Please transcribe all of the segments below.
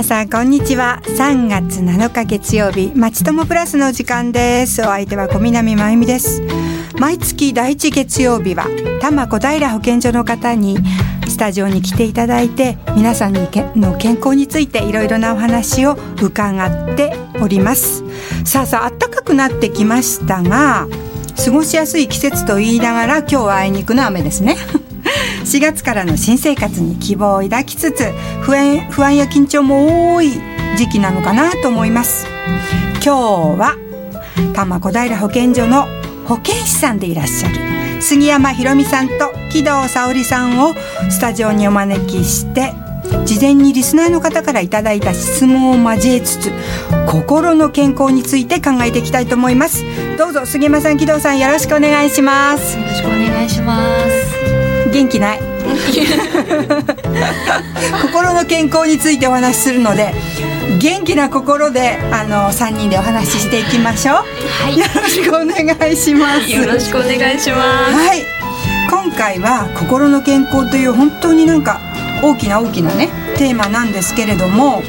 皆さんこんにちは。3月7日月曜日まちともプラスの時間です。お相手は小南真由美です。毎月第一月曜日は多摩小平保健所の方にスタジオに来ていただいて皆さんにけの健康についていろいろなお話を伺っております。さあさあ暖かくなってきましたが過ごしやすい季節と言いながら今日はあいにくの雨ですね。4月からの新生活に希望を抱きつつ不安不安や緊張も多い時期なのかなと思います。今日は多摩小平保健所の保健師さんでいらっしゃる杉山ひろみさんと木戸沙織さんをスタジオにお招きして事前にリスナーの方からいただいた質問を交えつつ心の健康について考えていきたいと思います。どうぞ杉山さん木戸さんよろしくお願いします。よろしくお願いします。元気ない 心の健康についてお話しするので元気な心であの三人でお話ししていきましょう。はい、よろしくお願いします。よろしくお願いします。はい、今回は心の健康という本当になんか大きな大きなねテーマなんですけれども、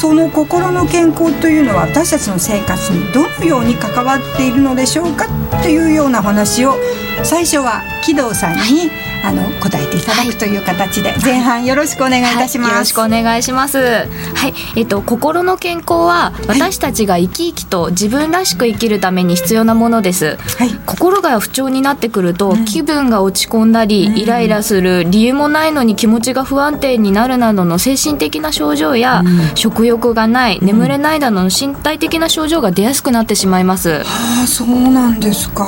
その心の健康というのは私たちの生活にどのように関わっているのでしょうかっていうような話を最初は木戸さんにあの答えていただくという形で、前半よろしくお願いいたします、はい、よろしくお願いします。はいえっと心の健康は私たちが生き生きと自分らしく生きるために必要なものです、はい、心が不調になってくると、気分が落ち込んだり、イライラする理由もないのに気持ちが不安定になるなどの精神的な症状や、食欲がない眠れないなどの身体的な症状が出やすくなってしまいます、はあそうなんですか。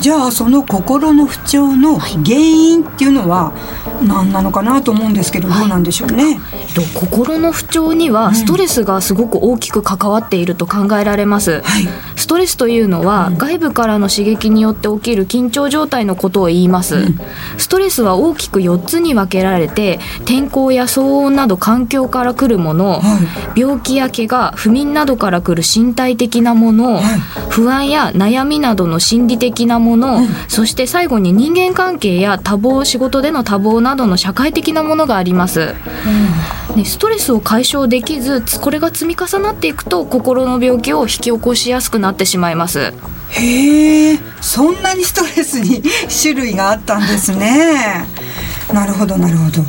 じゃあその心の不調の原因っていうのは何なのかなと思うんですけど、どうなんでしょうね、と心の不調にはストレスがすごく大きく関わっていると考えられます、はい、ストレスというのは外部からの刺激によって起きる緊張状態のことを言います、うん、ストレスは大きく4つに分けられて天候や騒音など環境から来るもの、はい、病気や怪我不眠などから来る身体的なもの、はい、不安や悩みなどの心理的なもの、うん、そして最後に人間関係や多忙仕事での多忙などの社会的なものがあります、うん。ね、ストレスを解消できずこれが積み重なっていくと心の病気を引き起こしやすくなってしまいます。へえそんなにストレスに 種類があったんですね。なるほどなるほど。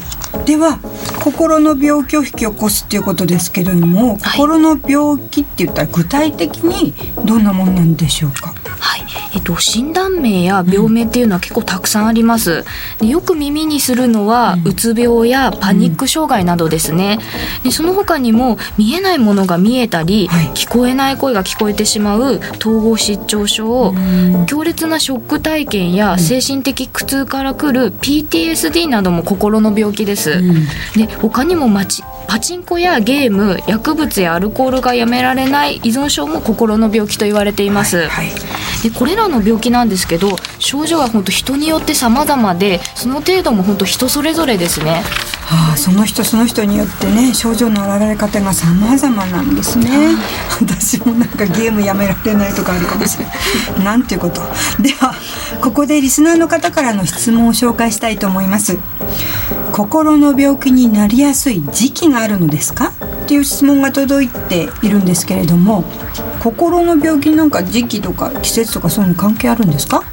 では心の病気を引き起こすっていうことですけれども、はい、心の病気って言ったら具体的にどんなものなんでしょうか？はい。えっと、診断名や病名っていうのは結構たくさんあります。でよく耳にするのは、うつ病やパニック障害などですね。でその他にも見えないものが見えたり、はい、聞こえない声が聞こえてしまう統合失調症、強烈なショック体験や精神的苦痛からくる PTSD なども心の病気です。で他にもまちパチンコやゲーム薬物やアルコールがやめられない依存症も心の病気と言われています。はいはいでこれらの病気なんですけど症状は本当人によって様々でその程度も本当人それぞれですね。はあ、その人その人によってね症状の現れ方が様々なんですね。私もなんかゲームやめられないとかあるかもしれない。なんていうこと。ではここでリスナーの方からの質問を紹介したいと思います。心の病気になりやすい時期があるのですか？っていう質問が届いているんですけれども心の病気なんか時期とか季節とかそういうの関係あるんですか？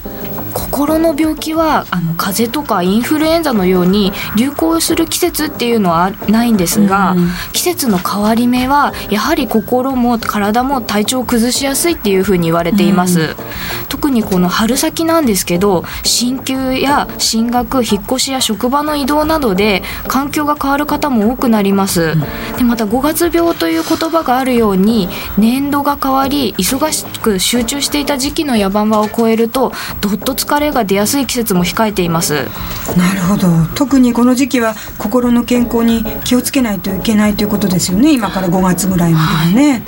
心の病気はあの風邪とかインフルエンザのように流行する季節っていうのはないんですが、うん、季節の変わり目はやはり心も体も体調を崩しやすいっていうふうに言われています、うん、特にこの春先なんですけど進級や進学引っ越しや職場の移動などで環境が変わる方も多くなります、うん、でまた5月病という言葉があるように年度が変わり忙しく集中していた時期の野蛮場を超えるとどっと疲れが出やすい季節も控えています。なるほど。特にこの時期は心の健康に気をつけないといけないということですよね。今から5月ぐらいまではね、はい。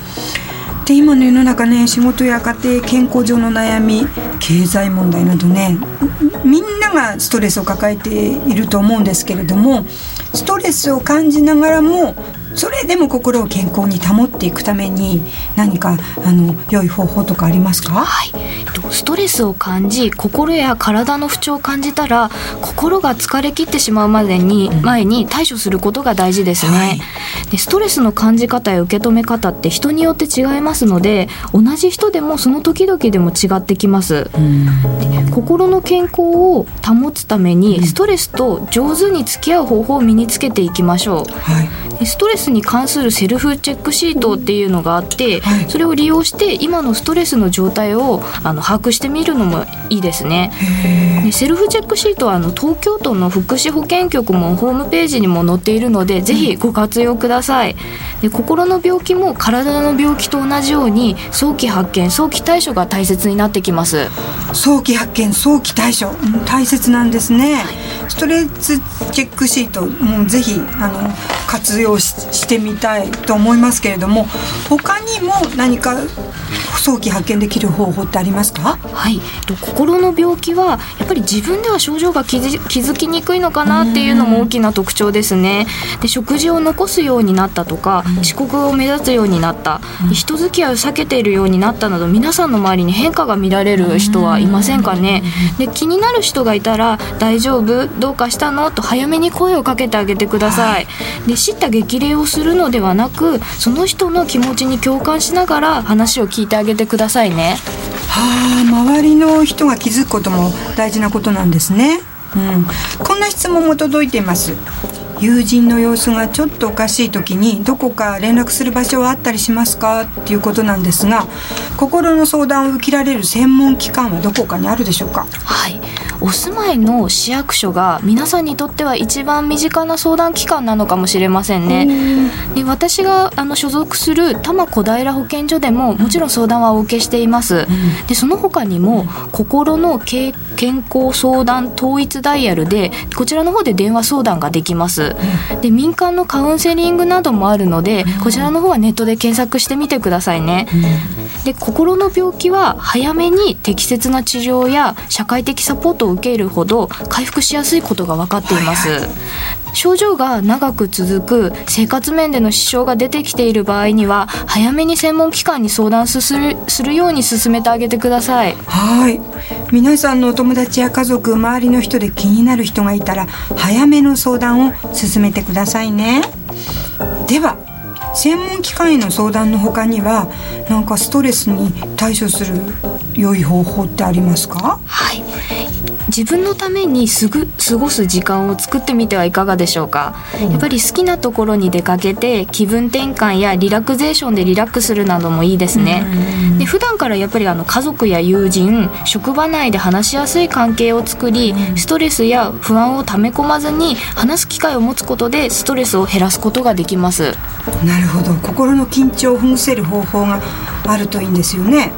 で今の世の中ね仕事や家庭健康上の悩み経済問題などねみんながストレスを抱えていると思うんですけれどもストレスを感じながらもそれでも心を健康に保っていくために何かあの良い方法とかありますか、はい、と、ストレスを感じ心や体の不調を感じたら心が疲れ切ってしまうまでに、前に対処することが大事ですね、はい、でストレスの感じ方や受け止め方って人によって違いますので同じ人でもその時々でも違ってきます、心の健康を保つためにストレスと上手に付き合う方法を身につけていきましょう、はい。ストレスに関するセルフチェックシートっていうのがあって、はい、それを利用して今のストレスの状態をあの把握してみるのもいいですね。でセルフチェックシートはあの東京都の福祉保健局もホームページにも載っているのでぜひご活用ください。で心の病気も体の病気と同じように早期発見早期対処が大切になってきます。早期発見早期対処大切なんですね。はい、ストレスチェックシートもぜひあの活用してみたいと思いますけれども他にも何か早期発見できる方法ってありますか？はい。心の病気はやっぱり自分では症状が気づきにくいのかなっていうのも大きな特徴ですね。で食事を残すようになったとか遅刻を目指すようになった。人付き合いを避けているようになったなど皆さんの周りに変化が見られる人はいませんかね。で気になる人がいたら大丈夫？どうかしたの？と早めに声をかけてあげてください、はい、で叱咤激励をするのではなくその人の気持ちに共感しながら話を聞いてあげげてくださいね。はあ周りの人が気づくことも大事なことなんですね。うん。こんな質問も届いています。友人の様子がちょっとおかしい時にどこか連絡する場所はあったりしますか？っていうことなんですが心の相談を受けられる専門機関はどこかにあるでしょうか？はいお住まいの市役所が皆さんにとっては一番身近な相談機関なのかもしれませんね。で私があの所属する多摩小平保健所でももちろん相談はお受けしています。でその他にも心の健康相談統一ダイヤルでこちらの方で電話相談ができます。で民間のカウンセリングなどもあるのでこちらの方はネットで検索してみてくださいね。で心の病気は早めに適切な治療や社会的サポートを受けるほど回復しやすいことが分かっています。はいはい。症状が長く続く生活面での支障が出てきている場合には早めに専門機関に相談するするように進めてあげてください。はい。皆さんのお友達や家族周りの人で気になる人がいたら早めの相談を進めてくださいね。では専門機関への相談の他にはなんかストレスに対処する良い方法ってありますか？はい。自分のためにすぐ過ごす時間を作ってみてはいかがでしょうか、うん、やっぱり好きなところに出かけて気分転換やリラクゼーションでリラックスするなどもいいですね、うん、で普段からやっぱりあの家族や友人職場内で話しやすい関係を作り、うん、ストレスや不安を溜め込まずに話す機会を持つことでストレスを減らすことができます。なるほど。心の緊張をほぐせる方法があるといいんですよね。はい、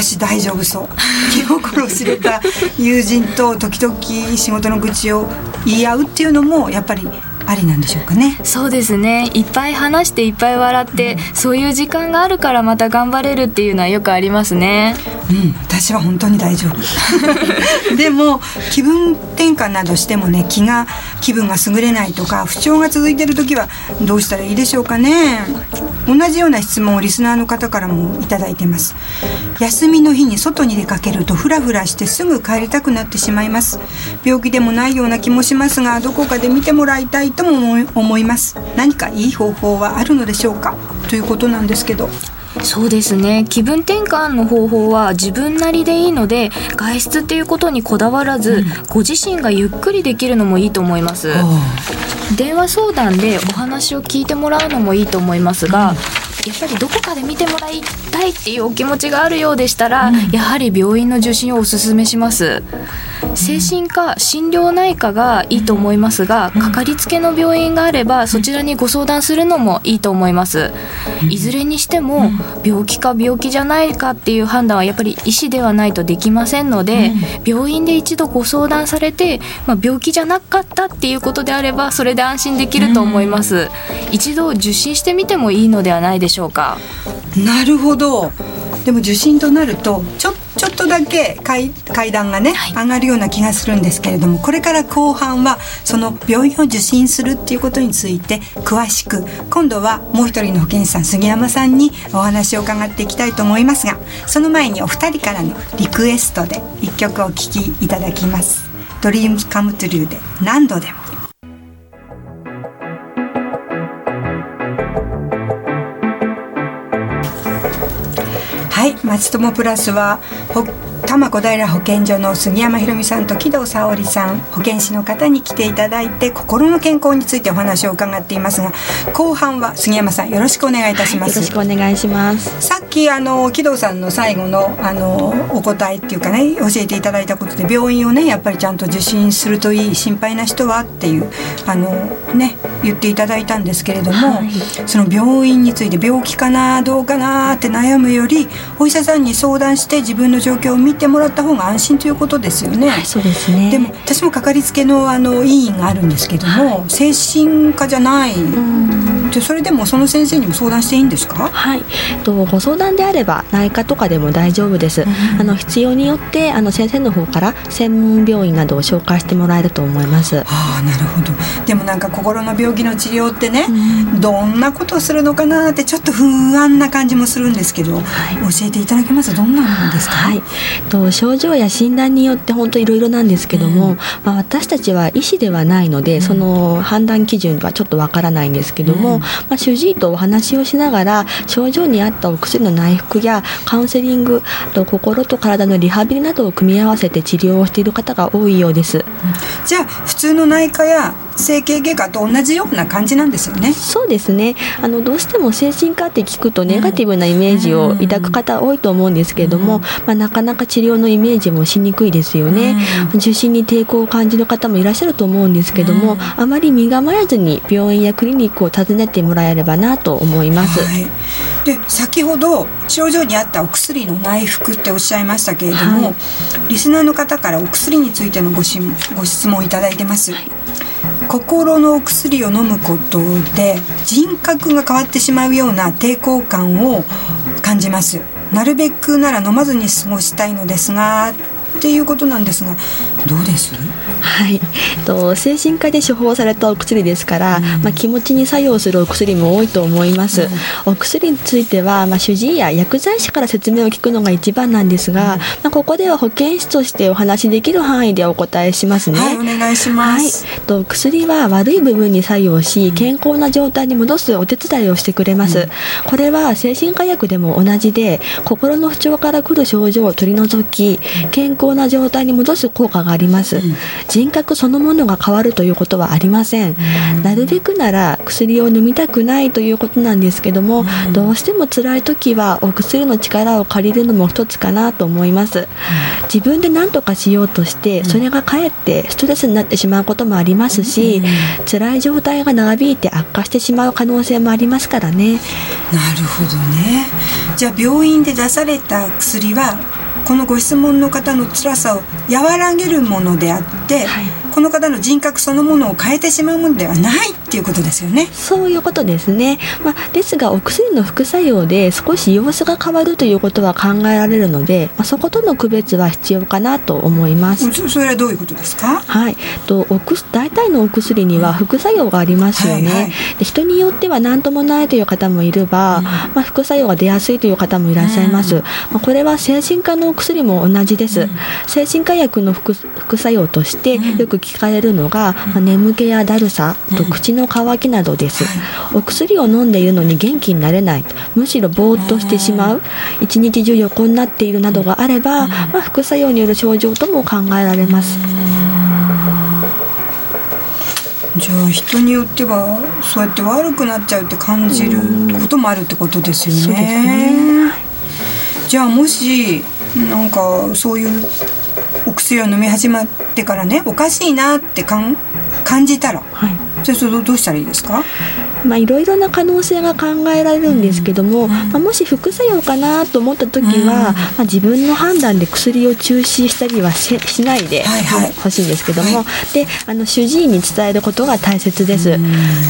私大丈夫そう。気心知れた友人と時々仕事の愚痴を言い合うっていうのもやっぱりありなんでしょうかね。そうですね。いっぱい話していっぱい笑って、うん、そういう時間があるからまた頑張れるっていうのはよくありますね。うん私は本当に大丈夫。でも気分転換などしてもね気が気分が優れないとか不調が続いてる時はどうしたらいいでしょうかね。同じような質問をリスナーの方からも頂いてます。休みの日に外に出かけるとフラフラしてすぐ帰りたくなってしまいます。病気でもないような気もしますがどこかで見てもらいたいとも思います。何かいい方法はあるのでしょうか？ということなんですけど。そうですね。気分転換の方法は自分なりでいいので外出っていうことにこだわらず、うん、ご自身がゆっくりできるのもいいと思います。電話相談でお話を聞いてもらうのもいいと思いますが、やっぱりどこかで見てもらいたいっていうお気持ちがあるようでしたら、うん、やはり病院の受診をおすすめします。精神科心療内科がいいと思いますが、かかりつけの病院があればそちらにご相談するのもいいと思います。いずれにしても病気か病気じゃないかっていう判断はやっぱり医師ではないとできませんので、病院で一度ご相談されて、まあ、病気じゃなかったっていうことであればそれで安心できると思います、一度受診してみてもいいのではないでしょうしょうか？なるほど。でも受診となるとちょちょっとだけ階階段がね、はい、上がるような気がするんですけれどもこれから後半はその病院を受診するっていうことについて詳しく今度はもう一人の保健師さん杉山さんにお話を伺っていきたいと思いますがその前にお二人からのリクエストで一曲お聴きいただきます。ドリームカムトゥルーで何度でも町友プラスは多摩小平保健所の杉山博美さんと木戸沙織さん保健師の方に来ていただいて心の健康についてお話を伺っていますが後半は杉山さんよろしくお願いいたします、はい、よろしくお願いします。さっきあの木戸さんの最後のあのお答えっていうかね教えていただいたことで病院をねやっぱりちゃんと受診するといい心配な人はっていうあのね言っていただいたんですけれども、はい、その病院について病気かなどうかなって悩むよりお医者さんに相談して自分の状況を見てもらった方が安心ということですよね。はい、そうですね。でも私もかかりつけのあの委員があるんですけども、はい、精神科じゃないでそれでもその先生にも相談していいんですか？はい。とご相談であれば内科とかでも大丈夫です、うん、あの必要によってあの先生の方から専門病院などを紹介してもらえると思います。ああなるほど。でもなんか心の病気の治療ってね、うん、どんなことをするのかなってちょっと不安な感じもするんですけど、はい、教えていただけます？どんなものですか？はい。と症状や診断によって本当いろいろなんですけども、うん、まあ、私たちは医師ではないので、その判断基準はちょっとわからないんですけども、まあ、主治医とお話をしながら症状に合ったお薬の内服やカウンセリングと心と体のリハビリなどを組み合わせて治療をしている方が多いようです。じゃあ普通の内科や整形外科と同じような感じなんですよね。そうですね。あのどうしても精神科って聞くとネガティブなイメージを抱く方多いと思うんですけれども、まあなかなか治療のイメージもしにくいですよね。受診に抵抗を感じる方もいらっしゃると思うんですけども、あまり身構えずに病院やクリニックを訪ねてもらえればなと思います。はい、で先ほど症状に合ったお薬の内服っておっしゃいましたけれども、はい、リスナーの方からお薬についてのごしご質問をいただいてます。はい心のお薬を飲むことで人格が変わってしまうような抵抗感を感じます。なるべくなら飲まずに過ごしたいのですがっていうことなんですがどうです？はい、と精神科で処方されたお薬ですから、うん、まあ、気持ちに作用するお薬も多いと思います、うん、お薬については、まあ、主治医や薬剤師から説明を聞くのが一番なんですが、うん、まあ、ここでは保健師としてお話しできる範囲でお答えしますね、はい、お願いします、はい、と薬は悪い部分に作用し健康な状態に戻すお手伝いをしてくれます、これは精神科薬でも同じで心の不調から来る症状を取り除き健康な状態に戻す効果があります、人格そのものが変わるということはありません、なるべくなら薬を飲みたくないということなんですけども、どうしても辛い時はお薬の力を借りるのも一つかなと思います、自分で何とかしようとしてそれがかえってストレスになってしまうこともありますし、辛い状態が長引いて悪化してしまう可能性もありますからね。なるほどね。じゃあ病院で出された薬はこのご質問の方の辛さを和らげるものであって、はい。この方の人格そのものを変えてしまうものではないっていうことですよね。そういうことですね、まあ、ですがお薬の副作用で少し様子が変わるということは考えられるので、まあ、そことの区別は必要かなと思います。それはどういうことですか？はい。とおく大体のお薬には副作用がありますよね、はいはい、で人によっては何ともないという方もいれば、うん、まあ、副作用が出やすいという方もいらっしゃいます、うん、まあ、これは精神科のお薬も同じです、うん、精神科薬の副副作用としてよく聞かれるのが、まあ、眠気やだるさと口の渇きなどです、お薬を飲んでいるのに元気になれない。むしろぼーっとしてしまう。一日中横になっているなどがあれば、まあ、副作用による症状とも考えられます。じゃあ人によってはそうやって悪くなっちゃうって感じることもあるってことですよね。ね。じゃあもしなんかそういうお薬を飲み始まってからねおかしいなって感じたら、はい、それどうしたらいいですか？まあ、いろいろな可能性が考えられるんですけども、まあ、もし副作用かなと思った時は、まあ、自分の判断で薬を中止したりはししないでほしいんですけども、はい、であの主治医に伝えることが大切です。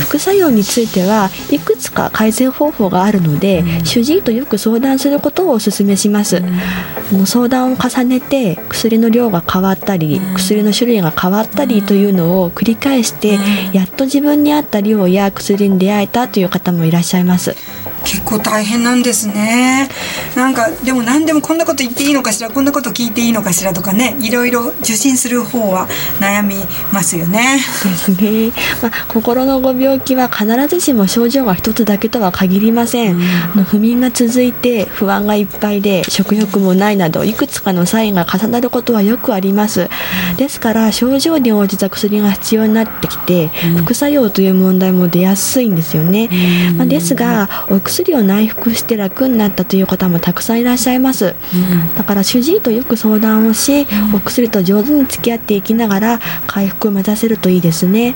副作用についてはいくつか改善方法があるので、主治医とよく相談することをお勧めします。あの相談を重ねて薬の量が変わったり薬の種類が変わったりというのを繰り返してやっと自分に合った量や薬に出会えたという方もいらっしゃいます。結構大変なんですね。なんかでも何でもこんなこと言っていいのかしらこんなこと聞いていいのかしらとかねいろいろ受診する方は悩みますよね。ですね、まあ、心のご病気は必ずしも症状が一つだけとは限りません、うん、の不眠が続いて不安がいっぱいで食欲もないなどいくつかのサインが重なることはよくあります。ですから症状に応じた薬が必要になってきて、うん、副作用という問題も出やすいんですよね、うん、まあ、ですがお薬を内服して楽になったという方もたくさんいらっしゃいます、うん、だから主治医とよく相談をし、うん、お薬と上手に付き合っていきながら回復を目指せるといいですね。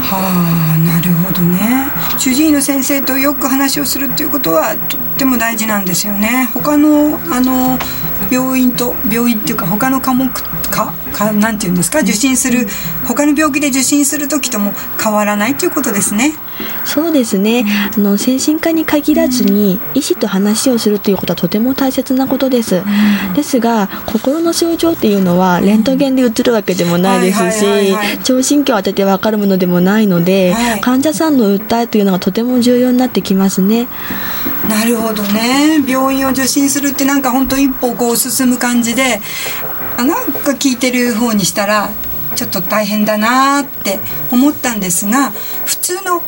はあなるほどね。主治医の先生とよく話をするっていうことはとっても大事なんですよね。他のあの病院と病院っていうか他の科目かかなんていうんですか受診する他の病気で受診する時とも変わらないということですね。そうですね、あの精神科に限らずに医師と話をするということはとても大切なことです、ですが心の症状っていうのはレントゲンで映るわけでもないですし聴診器を当てて分かるものでもないので、はい、患者さんの訴えというのがとても重要になってきますね。なるほどね。病院を受診するってなんか本当一歩こう進む感じであなんか聞いてる方にしたらちょっと大変だなって思ったんですが普通の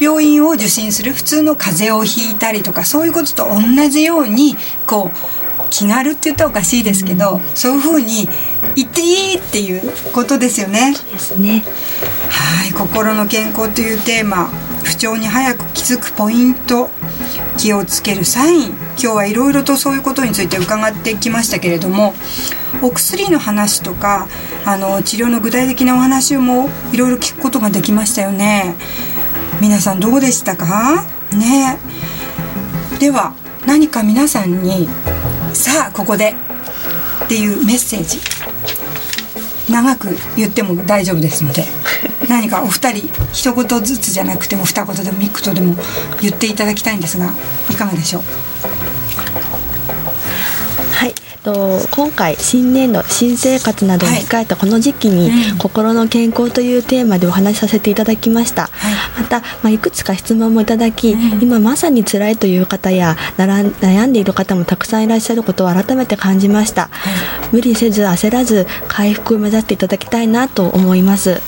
病院を受診する普通の風邪をひいたりとかそういうことと同じようにこう気軽って言ったらおかしいですけど、うん、そういうふうに言っていいっていうことですよね。ですねはい心の健康というテーマ不調に早く気づくポイント気をつけるサイン。今日はいろいろとそういうことについて伺ってきましたけれどもお薬の話とかあの治療の具体的なお話もいろいろ聞くことができましたよね。皆さんどうでしたか？ね。では何か皆さんにさあここでっていうメッセージ。長く言っても大丈夫ですので。何かお二人一言ずつじゃなくても二言でも三言でも言っていただきたいんですがいかがでしょう？と今回新年度新生活などを控えたこの時期に、はいうん、心の健康というテーマでお話しさせていただきました、はい、また、まあ、いくつか質問もいただき、うん、今まさに辛いという方や悩んでいる方もたくさんいらっしゃることを改めて感じました、はい、無理せず焦らず回復を目指していただきたいなと思います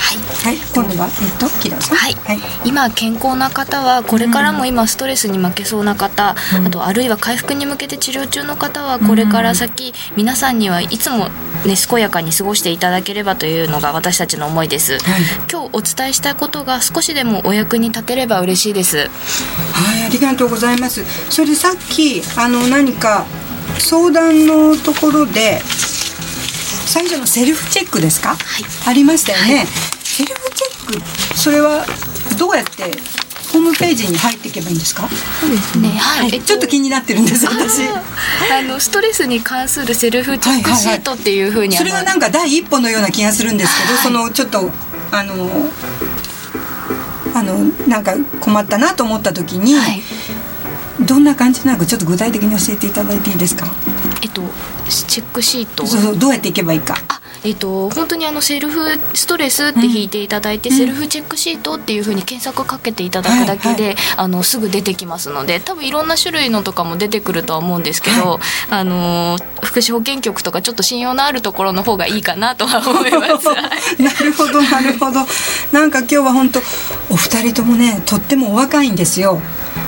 はい、はい、今度は、えっと、木田さん？はい、はい、今健康な方は、これからも今ストレスに負けそうな方、うん、あとあるいは回復に向けて治療中の方は、これから先、皆さんにはいつも。ね、健やかに過ごしていただければというのが私たちの思いです、はい、今日お伝えしたいことが少しでもお役に立てれば嬉しいです。はい。ありがとうございます。それでさっきあの何か相談のところで最初のセルフチェックですか、はい、ありましたよね、はい、セルフチェックそれはどうやってホームページに入っていけばいいんですか？そうですね。はい。ちょっと気になってるんです。私。あのストレスに関するセルフチェックシートっていうふうに、それがなんか第一歩のような気がするんですけど、はい、そのちょっとあのあのなんか困ったなと思った時に、はい、どんな感じなのかちょっと具体的に教えていただいていいですか？えっとチェックシート？そうどうやっていけばいいかあえっと本当にあのセルフストレスって引いていただいて、うん、セルフチェックシートっていうふうに検索かけていただくだけで、はいはい、あのすぐ出てきますので多分いろんな種類のとかも出てくるとは思うんですけど、はい、あの福祉保健局とかちょっと信用のあるところの方がいいかなとは思います。なるほどなるほど。なんか今日は本当お二人ともねとってもお若いんですよ。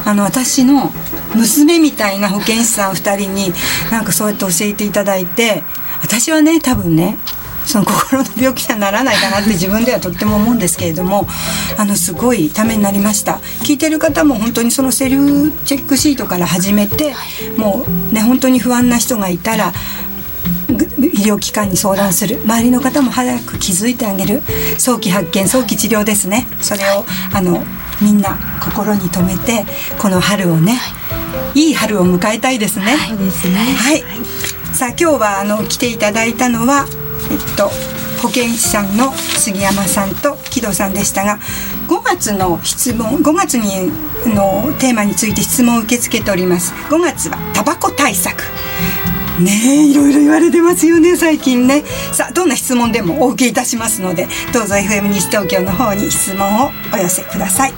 あの私の娘みたいな保健師さん2人になんかそうやって教えていただいて私はね多分ねその心の病気にはならないかなって自分ではとっても思うんですけれどもあのすごいためになりました聞いてる方も本当にそのセルフチェックシートから始めてもうね本当に不安な人がいたら医療機関に相談する周りの方も早く気づいてあげる早期発見早期治療ですねそれをあのみんな心に留めてこの春をね、いい春を迎えたいですね。ね。はい。さあ今日はあの来ていただいたのはえっと保健師さんの杉山さんと木戸さんでしたが5月の質問5月にのテーマについて質問を受け付けております。5月はタバコ対策。ねえいろいろ言われてますよね最近ね。さあどんな質問でもお受けいたしますのでどうぞ FM 西東京の方に質問をお寄せください。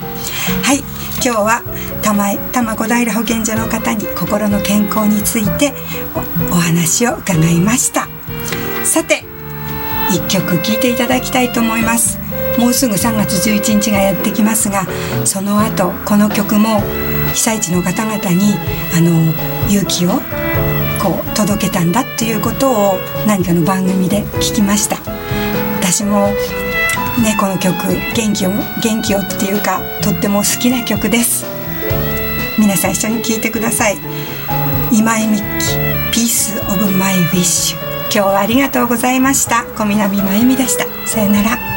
はい今日は玉井多摩小平保健所の方に心の健康についてお話を伺いました。さて一曲聴いていただきたいと思います。もうすぐ3月11日がやってきますがその後この曲も被災地の方々にあの勇気をこう届けたんだっていうことを何かの番組で聞きました。私もねこの曲元気を元気をっていうかとっても好きな曲です。皆さん一緒に聴いてください。今井美樹 Piece of My Wish今日はありがとうございました。小南真由美でした。さよなら。